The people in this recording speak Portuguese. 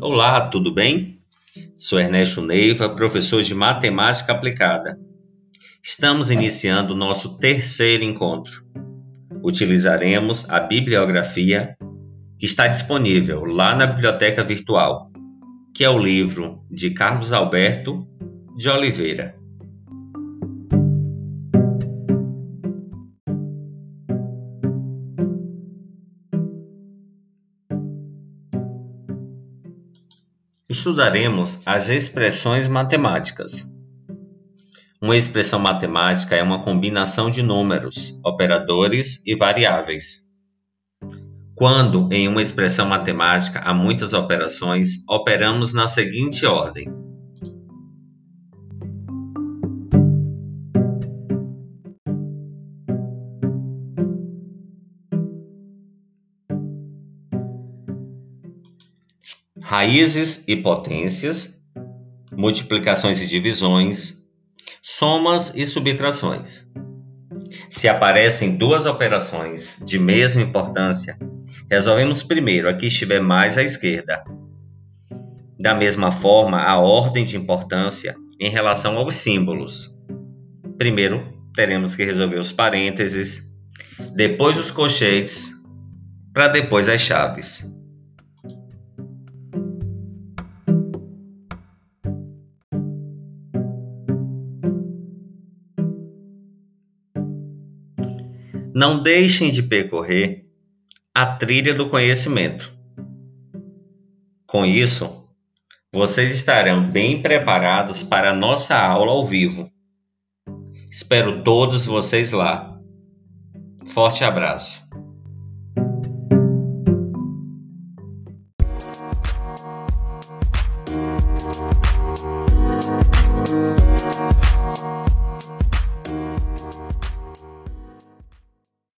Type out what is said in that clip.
Olá, tudo bem? Sou Ernesto Neiva, professor de Matemática Aplicada. Estamos iniciando nosso terceiro encontro. Utilizaremos a bibliografia que está disponível lá na biblioteca virtual, que é o livro de Carlos Alberto de Oliveira. Estudaremos as expressões matemáticas. Uma expressão matemática é uma combinação de números, operadores e variáveis. Quando em uma expressão matemática há muitas operações, operamos na seguinte ordem: raízes e potências, multiplicações e divisões, somas e subtrações. Se aparecem duas operações de mesma importância, resolvemos primeiro a que estiver mais à esquerda. Da mesma forma, a ordem de importância em relação aos símbolos. Primeiro, teremos que resolver os parênteses, depois os colchetes, para depois as chaves. Não deixem de percorrer a trilha do conhecimento. Com isso, vocês estarão bem preparados para a nossa aula ao vivo. Espero todos vocês lá. Forte abraço.